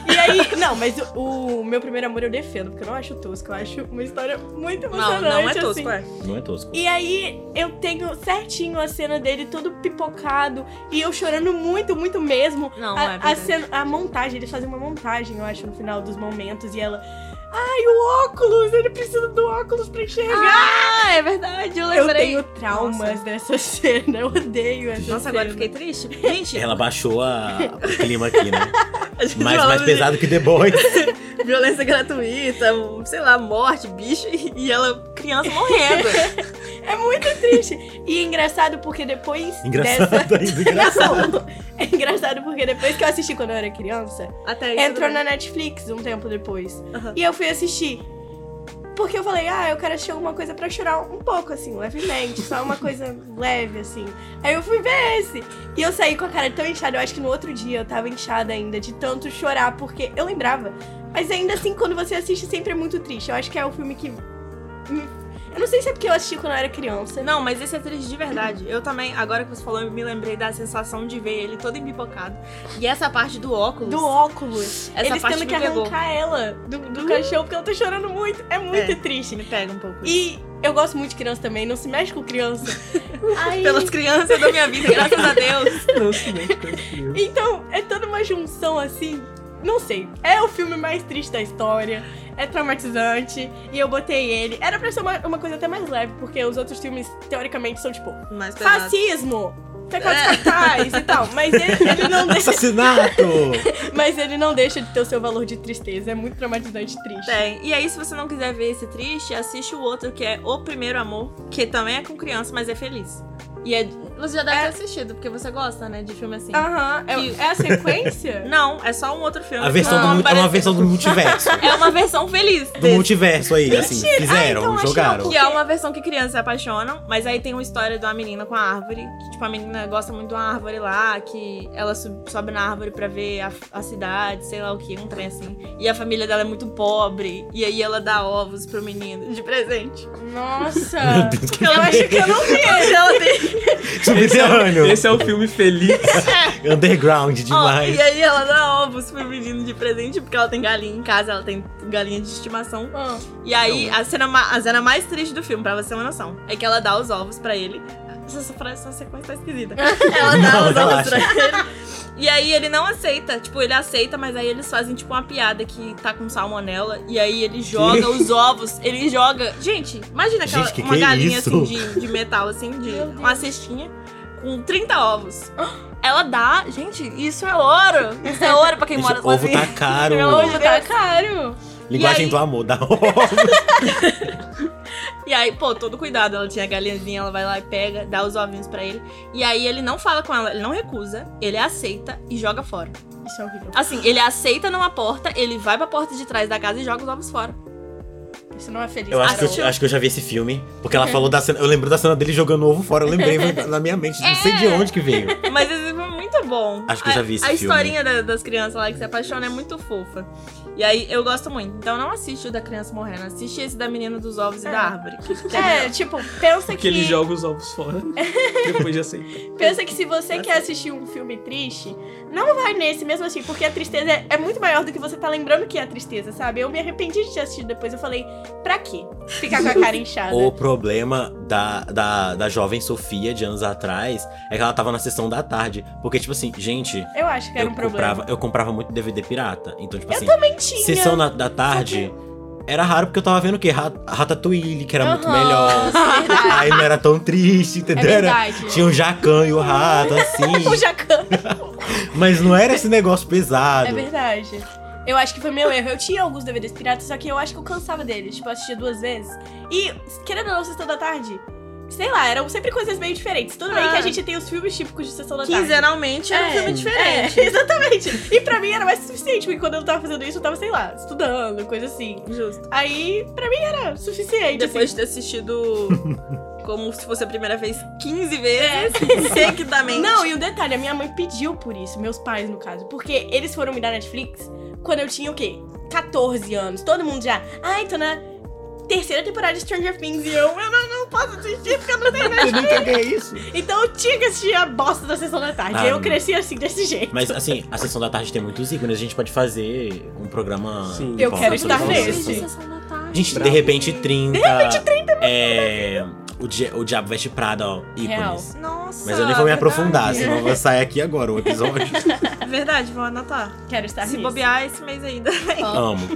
E aí, *laughs* não, mas o, o meu primeiro amor eu defendo, porque eu não acho tosco, eu acho uma história muito Não, emocionante. não é assim. tosco, é. Não é tosco. E aí eu tenho certinho a cena dele todo pipocado e eu chorando muito, muito mesmo. Não, a, é a, verdade. cena, a montagem, eles fazem uma montagem, eu acho, no final dos momentos e ela. Ai, o óculos! Ele precisa do óculos pra enxergar! Ah, é verdade, eu eu lembrei. tenho traumas Nossa. dessa cena, eu odeio essa Nossa, agora eu cena. fiquei triste. Gente, Ela baixou a, o clima aqui, né? *laughs* Mais, mais pesado que The Boys. *laughs* violência gratuita, sei lá, morte, bicho, e ela, criança morrendo. *laughs* É muito triste. E é engraçado porque depois Engraçado dessa. ainda, *laughs* engraçado. Não, é engraçado porque depois que eu assisti quando eu era criança, entrou tudo na. Netflix um tempo depois. Aham. E eu fui assistir. Porque eu falei, ah, eu quero assistir alguma coisa pra chorar um pouco, assim, levemente. Só uma coisa leve, assim. Aí eu fui ver esse. E eu saí com a cara tão inchada. Eu acho que no outro dia eu tava inchada ainda de tanto chorar, porque eu lembrava. Mas ainda assim, quando você assiste, sempre é muito triste. Eu acho que é o filme que. Eu não sei se é porque eu assisti quando eu era criança. Não, mas esse é triste de verdade. Eu também, agora que você falou, eu me lembrei da sensação de ver ele todo empipocado. E essa parte do óculos. Do óculos. Essa Eles parte tendo me que pegou. arrancar ela do, do caixão, porque ela tá chorando muito. É muito É. triste. Me pega um pouco. E eu gosto muito de criança também, não se mexe com criança. *laughs* Ai, Pelas crianças da minha vida, graças a Deus. Não se mete com as crianças. Então, é toda uma junção assim. Não sei. É o filme mais triste da história. É traumatizante. E eu botei ele. Era pra ser uma, uma coisa até mais leve, porque os outros filmes, teoricamente, são tipo Mais pesado. fascismo. Pecados É. capitais e tal. Mas ele, ele não deixa. Assassinato! *laughs* Mas ele não deixa de ter o seu valor de tristeza. É muito traumatizante e triste. Tem. E aí, se você não quiser ver esse triste, assiste o outro que é O Primeiro Amor, que também é com criança, mas é feliz. E é. Você já deve É. ter assistido, porque você gosta, né, de filme assim. Aham. É, Que- é a sequência? *laughs* Não, é só um outro filme. A versão Não, do, é uma versão do multiverso. *laughs* É uma versão feliz. Do desse. multiverso aí, assim. Fizeram, Ah, então jogaram. Que é uma versão que crianças se apaixonam, mas aí tem uma história de uma menina com a árvore. Que, tipo, a menina gosta muito de uma árvore lá, que ela sobe na árvore pra ver a, a cidade, sei lá o que, um trem assim. E a família dela é muito pobre, e aí ela dá ovos pro menino de presente. Nossa. Eu acho que eu não vi. ela tem. *laughs* Subterrâneo. Esse é o filme feliz. *laughs* Underground Ó, demais. e aí ela dá ovos pro menino de presente, porque ela tem galinha em casa, ela tem galinha de estimação. Ah, E aí, a cena, a cena mais triste do filme, pra você ter uma noção, é que ela dá os ovos pra ele. Essa frase, essa sequência tá esquisita. *laughs* Ela dá Não, os ovos relaxa. pra ele. E aí ele não aceita. Tipo, ele aceita, mas aí eles fazem, tipo, uma piada que tá com salmonela. E aí ele joga os ovos. Ele joga. Gente, imagina aquela Gente, que uma que é galinha isso? assim de, de metal, assim, de uma cestinha, com 30 ovos. Ela dá. Gente, isso é ouro! Isso é ouro pra quem Gente, mora ovo sozinho. tá caro. *laughs* Meu Hoje tá caro. Linguagem aí- do amor, dá ovo. *laughs* E aí, pô, todo cuidado. Ela tinha a galinhazinha, ela vai lá e pega, dá os ovinhos pra ele. E aí ele não fala com ela, ele não recusa, ele aceita e joga fora. Isso é horrível. Assim, ele aceita numa porta, ele vai pra porta de trás da casa e joga os ovos fora. Isso não é feliz. Eu acho que eu, acho que eu já vi esse filme. Porque ela falou da cena. Eu lembro da cena dele jogando ovo fora. Eu lembrei *laughs* foi na minha mente. Não sei de onde que veio. Mas esse filme é muito bom. Acho que eu já vi esse a, A filme. historinha da- das crianças lá que se apaixonam é muito fofa. E aí eu gosto muito. Então não assiste o da criança morrendo, assiste esse da menina dos ovos e É. da árvore. que- que É, tipo, pensa Que que. ele joga os ovos fora. *laughs* Depois de aceitar. Pensa que se você quer assistir um filme triste, não vai nesse mesmo assim, porque a tristeza é, é muito maior do que você tá lembrando que é a tristeza, sabe? Eu me arrependi de ter assistido depois. Eu falei, pra quê? Ficar com a cara *laughs* inchada. O problema da, da, da jovem Sofia de anos atrás é que ela tava na sessão da tarde. Porque, tipo assim, gente, Eu acho que era eu um problema. comprava, eu comprava muito DVD pirata. Então, tipo Eu assim, também tinha. sessão na- da tarde era raro porque eu tava vendo o quê? Ra- Ratatouille, que era muito Aham, melhor. verdade. Aí não era tão triste, É entendeu? Era- verdade. tinha o Jacan e o rato, *laughs* o assim. Jacan. mas não era esse negócio pesado. É verdade. Eu acho que foi meu erro. Eu tinha alguns DVDs piratas, só que eu acho que eu cansava deles. Tipo, eu assistia duas vezes. E, querendo ou não, Sessão da Tarde, sei lá, eram sempre coisas meio diferentes. Tudo bem Ah. que a gente tem os filmes típicos de Sessão da Tarde. Quinzenalmente era um É, filme diferente. É, *laughs* exatamente. E pra mim era mais suficiente, porque quando eu tava fazendo isso, eu tava, sei lá, estudando, coisa assim. Justo. Aí, pra mim era suficiente. Depois assim. de ter assistido *laughs* como se fosse a primeira vez 15 vezes, *laughs* seguidamente. Não, e o detalhe, a minha mãe pediu por isso, meus pais, no caso. Porque eles foram me dar Netflix quando eu tinha o quê? 14 anos. Todo mundo já. Ai, tô na terceira temporada de Stranger Things. E eu, eu não, não posso assistir porque eu não tenho *laughs* Você nunca vê isso. Então eu tinha que assistir a bosta da sessão da tarde. Ah, eu não. cresci assim, desse jeito. Mas assim, a sessão da tarde tem muitos ícones, a gente pode fazer um programa. Sim. Eu quero estar nesse. Gente, Bravo. de repente 30. De repente 30 é. O, Di- o Diabo Veste Prada, ó. Ícones. Nossa. Mas eu nem vou me aprofundar, verdade. senão vai sair aqui agora o episódio. *laughs* Verdade, vou anotar. Quero estar Se nisso. bobear esse mês ainda. Amo.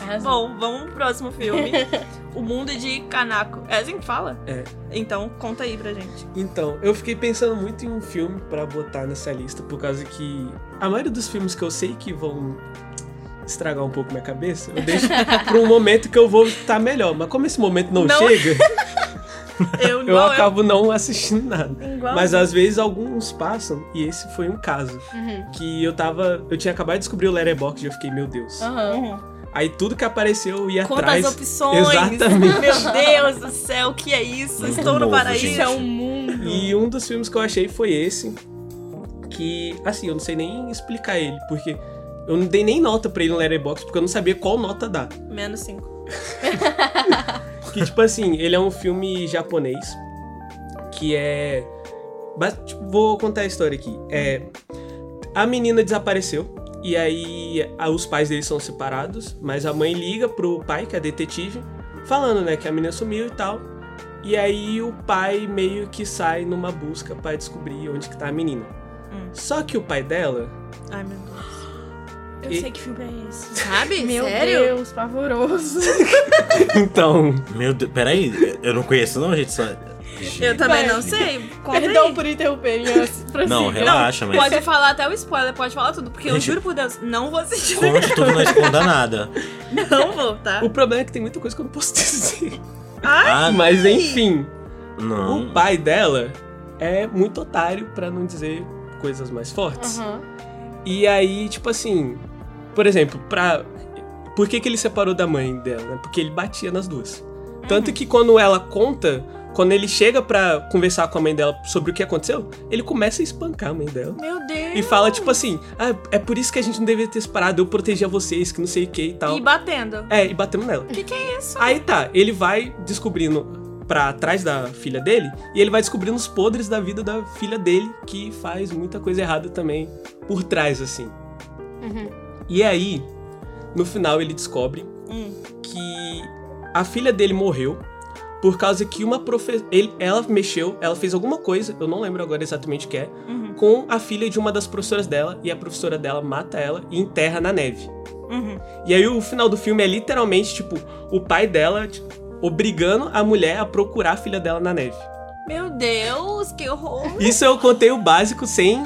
Arrasou. Bom, vamos pro próximo filme. *laughs* o Mundo de Kanako. É assim que fala? É. Então, conta aí pra gente. Então, eu fiquei pensando muito em um filme pra botar nessa lista, por causa que a maioria dos filmes que eu sei que vão estragar um pouco minha cabeça, eu deixo *laughs* pra um momento que eu vou estar melhor. Mas como esse momento não, Não. chega, *laughs* Eu, eu igual acabo não assistindo nada. Igual Mas às vezes alguns passam, e esse foi um caso. Uhum. Que eu tava. Eu tinha acabado de descobrir o Letterboxd e eu fiquei, meu Deus. Aham. Uhum. Aí tudo que apareceu eu ia Quantas atrás. opções! Exatamente. Meu Deus do céu, o que é isso? Muito Estou no novo, paraíso. Isso é um mundo. E um dos filmes que eu achei foi esse. Que, assim, eu não sei nem explicar ele, porque eu não dei nem nota pra ele no Letterboxd, porque eu não sabia qual nota dar. Menos cinco. *laughs* Que, tipo assim, ele é um filme japonês, que é... bas- tipo, vou contar a história aqui. É... A menina desapareceu, e aí a- os pais dele são separados, mas a mãe liga pro pai, que é detetive, falando, né, que a menina sumiu e tal. E aí o pai meio que sai numa busca pra descobrir onde que tá a menina. Hum. Só que o pai dela, Ai, meu Deus. Eu E- sei que filme é esse. Sabe? Meu Sério? Deus, pavoroso. *laughs* então, Meu Deus, peraí, eu não conheço não, gente. Só... Eu também Vai. não sei. Conta *laughs* Perdão aí. por interromper minhas *laughs* Não, relaxa, mas. Pode falar até o spoiler, pode falar tudo, porque eu Gente, juro por Deus, não vou assistir. Conte tudo, não esconda nada. *laughs* Não vou, tá? o problema é que tem muita coisa que eu não posso dizer. Ah, Mas enfim, não. o pai dela é muito otário, pra não dizer coisas mais fortes. Aham. E aí, tipo assim, por exemplo, pra. Por que, que ele separou da mãe dela? né? Porque ele batia nas duas. Tanto que quando ela conta, quando ele chega pra conversar com a mãe dela sobre o que aconteceu, ele começa a espancar a mãe dela. Meu Deus. E fala, tipo assim, ah, é por isso que a gente não deveria ter separado, eu protegia vocês, que não sei o que e tal. E batendo. É, e batendo nela. O que, que é isso? Aí tá, ele vai descobrindo pra trás da filha dele e ele vai descobrindo os podres da vida da filha dele, que faz muita coisa errada também por trás, assim. Uhum. E aí, no final, ele descobre Hum. que a filha dele morreu por causa que uma professora. Ela mexeu, ela fez alguma coisa, eu não lembro agora exatamente o que é, Uhum. com a filha de uma das professoras dela, e a professora dela mata ela e enterra na neve. Uhum. E aí o final do filme é literalmente, tipo, o pai dela tipo, obrigando a mulher a procurar a filha dela na neve. Meu Deus, que horror. Isso eu contei o básico sem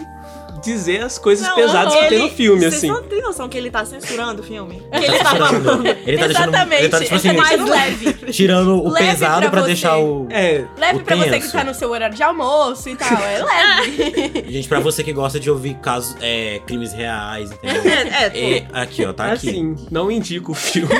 dizer as coisas Não, pesadas que tem no filme, Vocês assim. não têm noção que ele tá censurando o filme? *laughs* Que Ele ele tá tirando. falando. Ele tá deixando. Exatamente, Ele tá, tipo assim, é mais leve. tirando o Leve pesado pra pra, deixar o. É, Leve o pra você que tenso. tá no seu horário de almoço e tal. É leve. *laughs* Gente, pra você que gosta de ouvir casos, é, crimes reais, entendeu? *laughs* É, é, aqui, ó, tá aqui. assim, não indico o filme,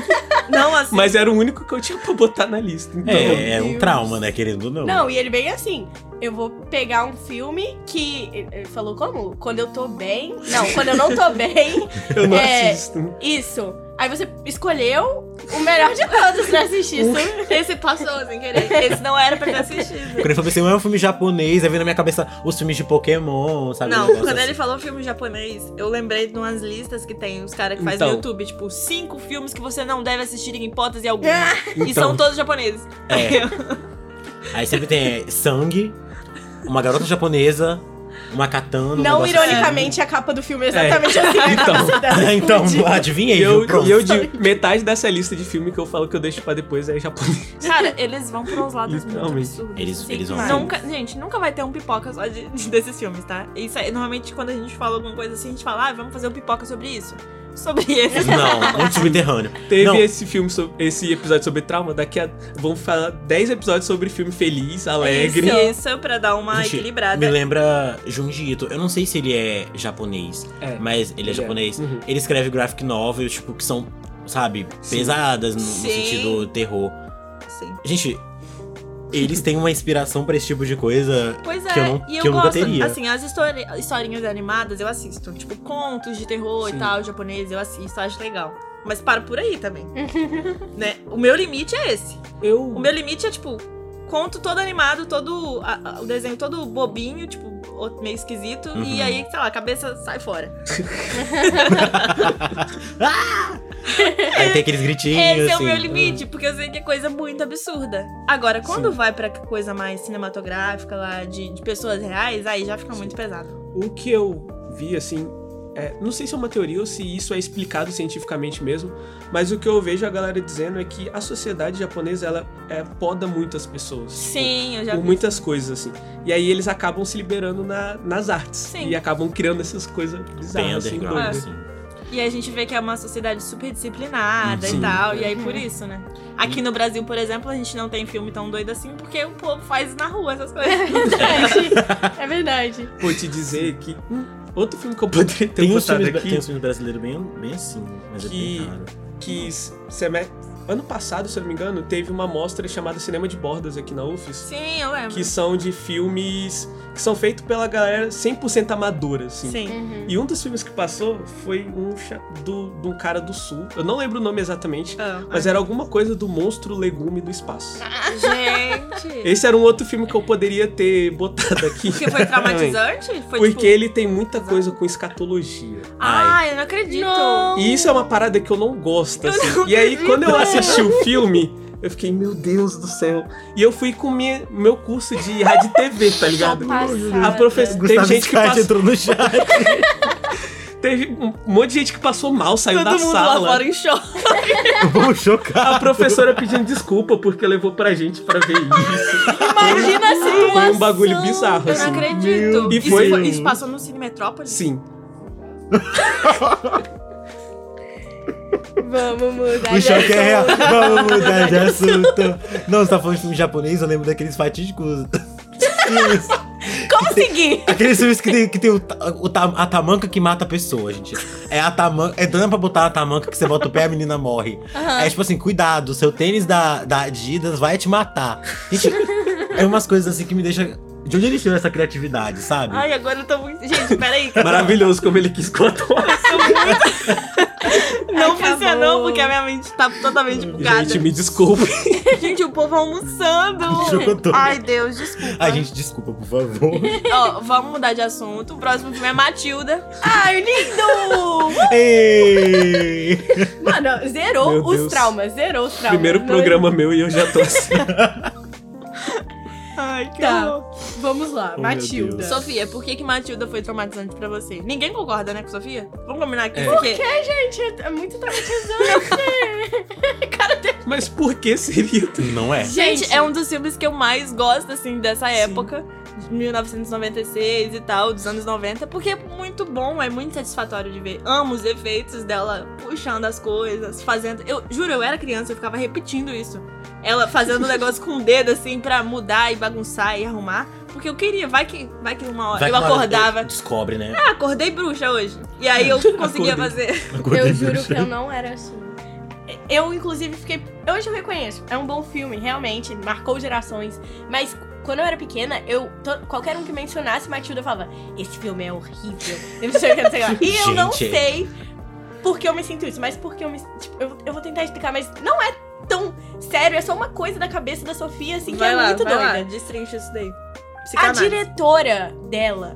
Não, assim. mas era o único que eu tinha pra botar na lista. Então, É, é um trauma, né, querendo ou não. Não, e ele bem assim. Eu vou pegar um filme que. Ele falou como? Quando eu tô bem. *laughs* Não, quando eu não tô bem. eu não É. assisto. Isso. Aí você escolheu o melhor de todos pra assistir. Isso. Esse passou sem querer. Esse não era pra ter assistido. Quando ele falou assim, não é um filme japonês, aí veio na minha cabeça os filmes de Pokémon, sabe? Não, quando assim. ele falou filme japonês, eu lembrei de umas listas que tem os caras que fazem Então. no YouTube, tipo, cinco filmes que você não deve assistir em hipótese alguma. *laughs* E Então. são todos japoneses. É. *laughs* Aí sempre tem sangue, uma garota japonesa, uma katana. um Não, negócio assim. ironicamente, a capa do filme é exatamente assim. a Então. assim. *laughs* então, explodiu. adivinhei, E eu, e eu de metade dessa lista de filme que eu falo que eu deixo pra depois é japonês. Cara, eles vão pra uns lados muito absurdos. Eles- eles vão. Nunca, gente, nunca vai ter um pipoca só de, *laughs* desses filmes, tá? Isso aí, normalmente quando a gente fala alguma coisa assim, a gente fala, ah, vamos fazer um pipoca sobre isso. Sobre esse. Não, *laughs* muito subterrâneo. Teve Não. esse filme, esse episódio sobre trauma, daqui a. Vamos falar 10 episódios sobre filme feliz, alegre. Isso, isso, pra dar uma Gente, equilibrada. Me lembra Junji Ito. Eu não sei se ele é japonês, É. mas ele é Ele é. japonês. Uhum. Ele escreve graphic novels, tipo, que são, sabe, Sim. pesadas no, no sentido terror. Sim. Gente, eles têm uma inspiração pra esse tipo de coisa Pois é, que eu, não, e eu que eu nunca gosto, teria. assim, as histori historinhas animadas eu assisto. Tipo, contos de terror Sim. e tal, japonês, eu assisto, acho legal. Mas paro por aí também. *laughs* né? O meu limite é esse. Eu. O meu limite é, tipo, conto todo animado, todo. a- a- o desenho todo bobinho, tipo, meio esquisito. Uhum. E aí, sei lá, a cabeça sai fora. *laughs* Aí tem aqueles gritinhos. Esse é o assim. meu limite, porque eu sei que é coisa muito absurda. Agora, quando vai pra coisa mais cinematográfica lá, de, de pessoas reais, aí já fica muito pesado. O que eu vi, assim, é, não sei se é uma teoria ou se isso é explicado cientificamente mesmo, mas o que eu vejo a galera dizendo é que a sociedade japonesa, ela é, poda muitas pessoas. Sim, eu já por vi. muitas coisas, assim. E aí eles acabam se liberando na- nas artes. Sim. E acabam criando essas coisas bizarras, assim, doidas. assim. E a gente vê que é uma sociedade super disciplinada Sim. e tal, e aí por isso, né? Aqui no Brasil, por exemplo, a gente não tem filme tão doido assim, porque o povo faz na rua essas coisas. *laughs* verdade. É verdade. Vou te dizer que hum, outro filme que eu poderia ter Tem botado filmes, aqui, tem uns filmes brasileiros bem, bem assim, mas é Que- bem raro. que seme- ano passado, se eu não me engano, teve uma mostra chamada Cinema de Bordas aqui na UFES, Sim, eu lembro. que são de filmes que são feitos pela galera 100% amadora, assim. Sim. Uhum. E um dos filmes que passou foi um do, de um cara do sul. Eu não lembro o nome exatamente, Ah, mas era alguma coisa do monstro legume do espaço. Gente. *laughs* Esse era um outro filme que eu poderia ter botado aqui. Porque foi traumatizante? *laughs* Foi Porque tipo. ele tem muita coisa com escatologia. Ah, eu não acredito. Não. E isso é uma parada que eu não gosto, Eu assim. não E aí, quando eu assisti o filme, eu fiquei, meu Deus do céu. E eu fui com minha, meu curso de rádio e TV, tá ligado? A professora. Teve Gustavo gente que passou. entrou no chat. *laughs* Teve um monte de gente que passou mal, saiu Todo da mundo sala. lá fora em choque. *laughs* Vamos chocar. A professora pedindo desculpa porque levou pra gente pra ver isso. Imagina a situação. Foi um bagulho bizarro, Eu não assim. acredito. E Isso, foi- foi- isso passou no Cine Metrópole? Sim. *laughs* Vamos mudar O de choque é real. Vamos mudar de assunto. Não, você tá falando de filme japonês, eu lembro daqueles fatídicos *laughs* filmes. Consegui. Aqueles filmes que tem, que tem o, o a tamanca que mata a pessoa, gente. É a tamanca. É dando pra botar a tamanca que você bota o pé e a menina morre. É tipo assim, cuidado, seu tênis da, da Adidas vai te matar. Gente, é umas coisas assim que me deixa. De onde ele tirou essa criatividade, sabe? Ai, agora eu tô muito. Gente, peraí. eu Maravilhoso como ele quis contar. *laughs* Não Acabou. funcionou porque a minha mente tá totalmente bugada. Gente, me desculpe. *laughs* Gente, o povo almoçando. *laughs* Ai, Deus, desculpa. Ai, gente, desculpa, por favor. Ó, vamos mudar de assunto. O próximo filme é Matilda. Ai, lindo! Ei! Mano, zerou Meu os Deus. traumas. Zerou os traumas. Primeiro Não- programa meu e eu já tô assim. Ai, que Tá. horror. Vamos lá, Oh, Matilda. Sofia, por que, que Matilda foi traumatizante pra você? Ninguém concorda, né, com Sofia? Vamos combinar aqui, É. porque... Gente, é muito traumatizante. *laughs* Cara, tem... Mas por que seria? Não é? Gente, Gente. é um dos filmes que eu mais gosto, assim, dessa época. De 1996 e tal, dos anos 90, porque é muito bom, é muito satisfatório de ver. Amo os efeitos dela puxando as coisas, fazendo. Eu juro, eu era criança, eu ficava repetindo isso. Ela fazendo um negócio com o dedo, assim, pra mudar e bagunçar e arrumar. Porque eu queria, vai que, vai que uma hora Vai eu acordava. Descobre, né? Ah, acordei bruxa hoje. E aí eu *laughs* conseguia Acordei. fazer. Eu juro que eu não era assim. Eu, inclusive, fiquei. Hoje eu reconheço. É um bom filme, realmente. Marcou gerações. Mas quando eu era pequena, eu. to- qualquer um que mencionasse Matilda eu falava: Esse filme é horrível. Eu *laughs* não sei o que, não sei o que. E eu não sei por que eu me sinto isso, mas porque eu me. Tipo, eu, eu vou tentar explicar, mas não é tão sério, é só uma coisa da cabeça da Sofia, assim, que vai é lá, muito vai doida. lá, destrincha isso daí. A diretora dela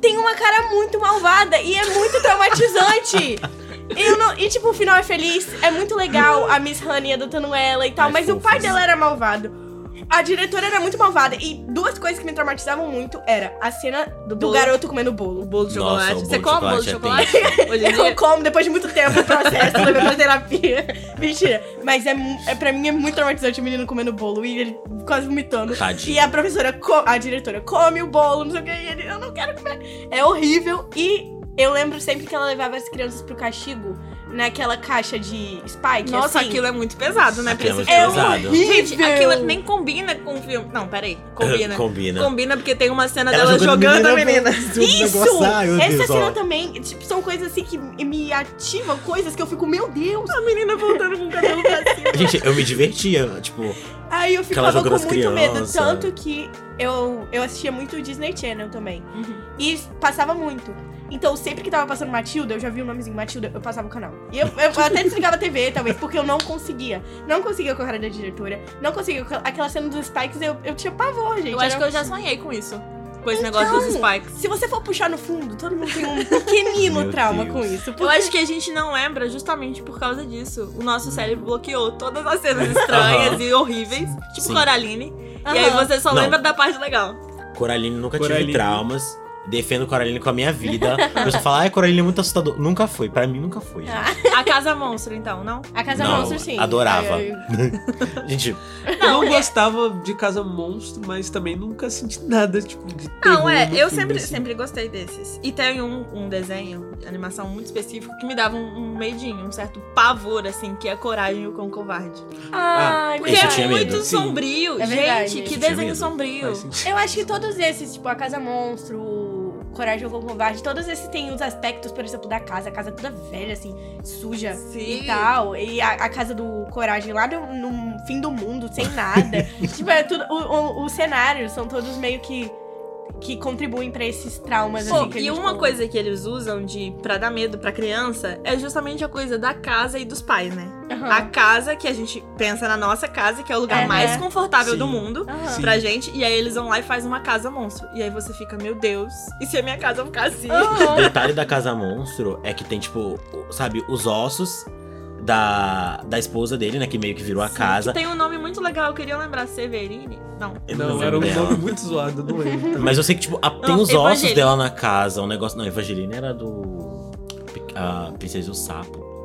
tem uma cara muito malvada e é muito traumatizante. *laughs* Eu não- e tipo, o final é feliz, é muito legal, a Miss Honey adotando ela e tal, Ai, mas o pai dela era malvado. A diretora era muito malvada. E duas coisas que me traumatizavam muito era a cena do, bolo. garoto comendo O bolo. bolo de Nossa, chocolate. o bolo Você de come bolo de chocolate chocolate? *laughs* é Hoje em Eu como depois de muito tempo o processo, levei pra terapia. *laughs* Mentira. Mas é, é, pra mim é muito traumatizante o menino comendo bolo e ele quase vomitando. Tadinho. E a professora, a diretora, come o bolo, não sei o que, e ele, eu não quero comer. É horrível. E eu lembro sempre que ela levava as crianças pro castigo naquela caixa de Spike. Nossa, assim. aquilo é muito pesado, né? Aquilo é filme. pesado. horrível. Gente, aquilo nem combina com o filme. Não, peraí. Combina. *laughs* Combina. Combina porque tem uma cena Ela dela jogando, a menina. *laughs* Isso! Ai, meu Essa Deus, cena ó. também, tipo, são coisas assim que me ativam, coisas que eu fico, meu Deus. A menina voltando com o cabelo pra cima. *laughs* Gente, eu me divertia, tipo, Aí eu ficava jogando com muito medo. Tanto que eu, eu assistia muito o Disney Channel também. Uhum. E passava muito. Então, sempre que tava passando Matilda, eu já vi o nomezinho Matilda, eu passava o canal. E eu, eu até desligava a TV, talvez, porque eu não conseguia. Não conseguia com a cara da diretora. Não conseguia. com Aquela cena dos Spikes, eu, eu tinha pavor, gente. Eu acho Era- que eu já sonhei com isso. Com esse negócio dos Então, spikes. Se você for puxar no fundo, todo mundo tem um pequenino trauma Deus. com isso. Eu porque- acho que a gente não lembra justamente por causa disso. O nosso cérebro bloqueou todas as cenas estranhas e horríveis, tipo Sim. Coraline. E aí você só Não. lembra da parte legal. Coraline nunca Coraline. tive traumas. Defendo Coraline com a minha vida. A pessoa fala, ai, Coraline é muito assustador. Nunca foi. Pra mim, nunca foi. gente. A Casa Monstro, então, não? A Casa Não, Monstro, sim. adorava. Ai, ai. *laughs* Gente, Eu não é- gostava de Casa Monstro, mas também nunca senti nada, tipo, de terror Não, é, eu filme, sempre, assim. sempre gostei desses. E tem um, um desenho, de animação muito específico, que me dava um, um medinho, um certo pavor, assim, que é Coragem e o Cão Covarde. Ai, Porque Esse eu é muito medo. Sombrio. É verdade. Gente, que desenho sombrio. Eu acho que todos esses, tipo, a Casa Monstro, Coragem com Covarde, todos esses têm os aspectos, por exemplo, da casa. A casa toda velha, assim, suja Sim. e tal. E a, a casa do Coragem lá no, no fim do mundo, sem nada. *laughs* tipo, é tudo. Os cenários são todos meio que. Que contribuem pra esses traumas, Pô, assim. que e uma falou. coisa que eles usam de pra dar medo pra criança é justamente a coisa da casa e dos pais, né? Aham. A casa que a gente pensa na nossa casa, que é o lugar É. mais confortável Sim. do mundo. Sim. pra gente, e aí eles vão lá e fazem uma casa monstro. E aí você fica, meu Deus, e se a minha casa ficar assim? Aham. o detalhe da Casa Monstro é que tem, tipo, sabe, os ossos da, da esposa dele, né? Que meio que virou a Sim, casa. Que tem um nome muito legal, eu queria lembrar Severine. Não. Não, lembro era um dela. nome muito zoado, eu não lembro. *laughs* Mas eu sei que, tipo, a- tem Não, os ossos dela na casa, um negócio. Não, Evangeline era do. A Princesa e o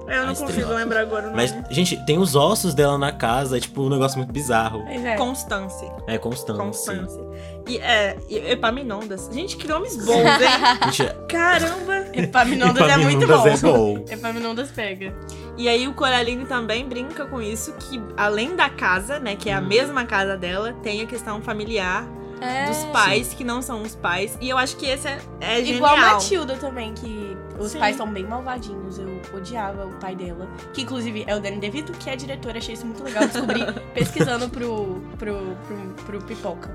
Sapo. Eu não estrela. consigo lembrar agora o nome. Mas, gente, tem os ossos dela na casa, é tipo um negócio muito bizarro. É. Constance. É Constância. Constance. E é, e Epaminondas. Gente, que nomes bons, *laughs* hein? Gente, Caramba! Epaminondas é muito Epaminondas bom. é bom. *laughs* Epaminondas pega. E aí o Coraline também brinca com isso, que além da casa, né, que é a mesma casa dela, tem a questão familiar É. dos pais que não são os pais. E eu acho que esse é, é Igual genial. Matilda também, que os Sim. pais são bem malvadinhos. Eu odiava o pai dela. Que inclusive é o Danny DeVito, que é diretor. Achei isso muito legal descobrir *laughs* pesquisando pro, pro, pro, pro Pipoca.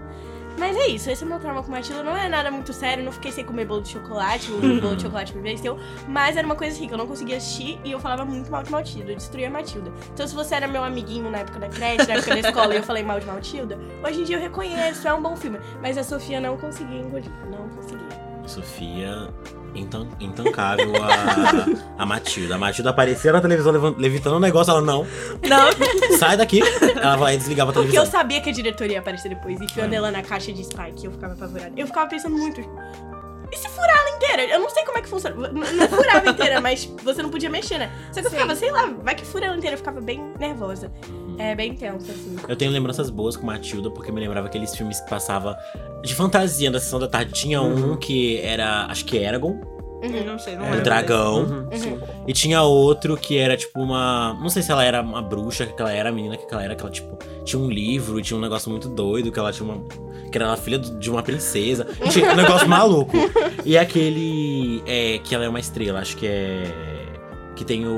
Mas é isso, esse é o meu trauma com Matilda. Não é nada muito sério, não fiquei sem comer bolo de chocolate, o bolo de chocolate me venceu. Mas era uma coisa assim que eu não conseguia assistir e eu falava muito mal de Matilda. Eu destruía Matilda. Então, se você era meu amiguinho na época da creche, na época da escola e eu falei mal de Matilda, hoje em dia eu reconheço, é um bom filme. Mas a Sofia não conseguia engolir. Não conseguia. Sofia, intan- intancável a, a Matilda. A Matilda aparecia na televisão levitando um negócio, ela não, Não, sai daqui. Ela vai desligava a Porque eu televisão. sabia que a diretoria ia aparecer depois, enfiando É. ela na caixa de Spike, eu ficava apavorada. Eu ficava pensando muito, e se furar ela inteira? Eu não sei como é que funciona. Não furava inteira, mas você não podia mexer, né? Só que eu ficava, sei lá, vai que fura ela inteira, eu ficava bem nervosa. É bem tenso, assim. Eu tenho lembranças boas com Matilda, porque me lembrava aqueles filmes que passava de fantasia da sessão da tarde. Tinha um que era, acho que Eragon, eu não sei, não É, o dragão. Uhum, sim. E tinha outro que era tipo uma. Não sei se ela era uma bruxa, que ela era a menina que ela era, que ela, tipo, tinha um livro e tinha um negócio muito doido, que ela tinha uma. Que era filha de uma princesa. Tinha um negócio maluco. E aquele. É, que ela é uma estrela, acho que é. Que tem o.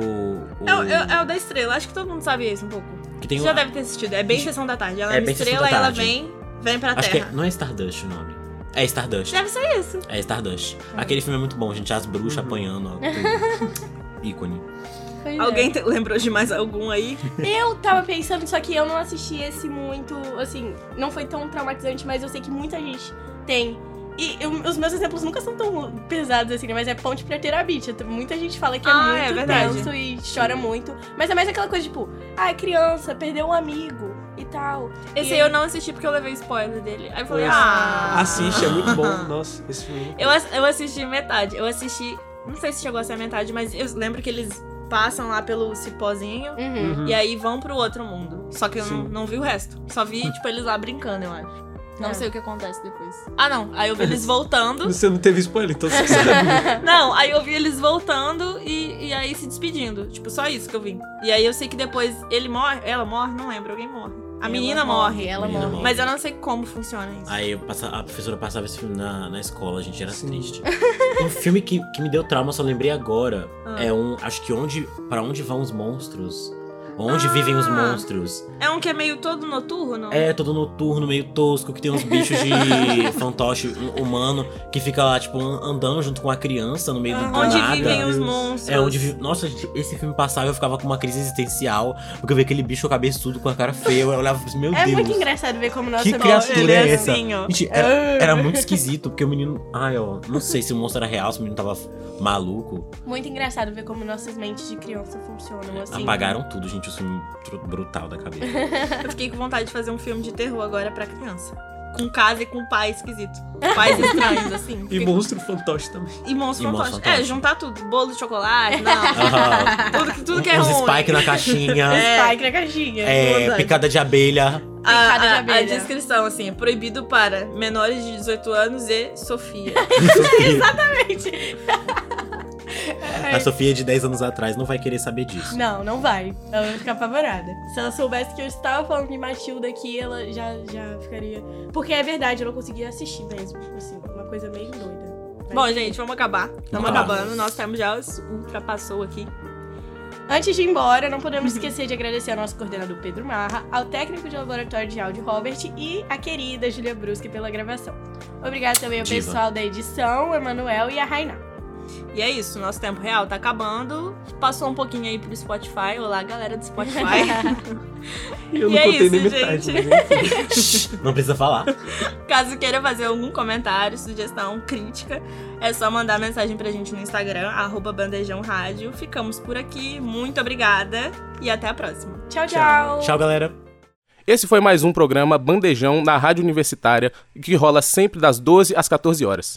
o- É, o- é, é o da estrela, acho que todo mundo sabe isso um pouco. Que tem Você já deve ter assistido, é bem sessão da tarde. Ela é, É uma estrela e ela vem, vem pra Acho que é, Terra. não é Stardust o nome. É Stardust. Deve ser isso. É Stardust. Aquele filme é muito bom, gente. As bruxas apanhando. ó, tudo. *laughs* Ícone. Pois Alguém te- lembrou de mais algum aí? é. Eu tava pensando, só que eu não assisti esse muito, assim, não foi tão traumatizante, mas eu sei que muita gente tem. E eu- os meus exemplos nunca são tão pesados assim, né? Mas é Ponte pra Terabit. Muita gente fala que é Ah, é muito verdade. tenso e chora muito. Mas é mais aquela coisa, tipo, ah, criança, perdeu um amigo e tal. Esse E- aí eu não assisti porque eu levei spoiler dele. Aí eu falei, ah. Assiste, é muito bom. *laughs* Nossa, esse filme. Eu, ass- eu assisti metade. Eu assisti. Não sei se chegou a ser a metade, mas eu lembro que eles passam lá pelo cipózinho Uhum. E aí vão pro outro mundo. Só que eu não, não vi o resto. Só vi, tipo, eles lá brincando, eu acho. Não É. sei o que acontece depois. Ah, não. Aí eu vi eles *laughs* voltando. Você não teve spoiler, então você *laughs* sabe. Não, aí eu vi eles voltando e, e aí se despedindo. Tipo, só isso que eu vi. E aí eu sei que depois ele morre, ela morre, não lembro, alguém morre. A Ela menina morre. Ela Menina morre. morre. Mas eu não sei como funciona isso. Aí passa- a professora passava esse filme na, na escola, a gente era Sim. triste. um filme que, que me deu trauma, só lembrei agora. Ah. É um. Acho que onde. para onde vão os monstros? Onde vivem os Ah. monstros. É um que é meio todo noturno? É, todo noturno, meio tosco, que tem uns bichos de *laughs* fantoche hum- humano que fica lá, tipo, an- andando junto com a criança no meio do do Onde nada. vivem os monstros. É onde vive. Nossa, gente, esse filme passava eu ficava com uma crise existencial. Porque eu vi aquele bicho cabeçudo com a cara feia. Eu olhava e falei, meu É Deus. muito engraçado ver como nossa Que mente- criatura é é essa? assim, ó. Gente, era, era muito *laughs* esquisito, porque o menino. Ai, ó, não sei se o monstro era real, se o menino tava maluco. Muito engraçado ver como nossas mentes de criança funcionam, assim. Apagaram tudo, gente, tru- brutal da cabeça. *laughs* Eu fiquei com vontade de fazer um filme de terror agora pra criança. Com casa e com pai esquisito. Pais estranhos, assim. E monstro fantoche também. E monstro E monstro fantoche. fantoche. É, juntar tudo. Bolo de chocolate, não. *laughs* Aham. tudo, que- tudo que é Uns ruim. spike na caixinha. *laughs* É. Spike na caixinha. É, picada de abelha. A, Picada de a- a descrição, assim, é proibido para menores de 18 anos e Sofia. Exatamente. A Sofia de 10 anos atrás não vai querer saber disso. Não, não vai. Ela vai ficar apavorada. Se ela soubesse que eu estava falando de Matilda aqui, ela já, já ficaria. Porque é verdade, eu não conseguia assistir mesmo. Assim, uma coisa meio doida. Mas- Bom, gente, vamos acabar. Estamos acabando. Nosso tempo já ultrapassou aqui. Antes de ir embora, não podemos esquecer de agradecer ao nosso coordenador Pedro Marra, ao técnico de laboratório de áudio Robert e à querida Julia Brusque pela gravação. Obrigada também ao Diva. pessoal da edição, Emanuel e a Rainá. E é isso, nosso tempo real tá acabando. Passou um pouquinho aí pro Spotify. Olá, galera do Spotify. E *laughs* eu E não é contei isso, nem metade, gente. enfim. *laughs* Não precisa falar. Caso queira fazer algum comentário, sugestão, crítica, é só mandar mensagem pra gente no Instagram, arroba Bandejão Rádio. Ficamos por aqui. Muito obrigada e até a próxima. Tchau, tchau. Tchau, galera. Esse foi mais um programa Bandejão na Rádio Universitária, que rola sempre das 12 às 14 horas.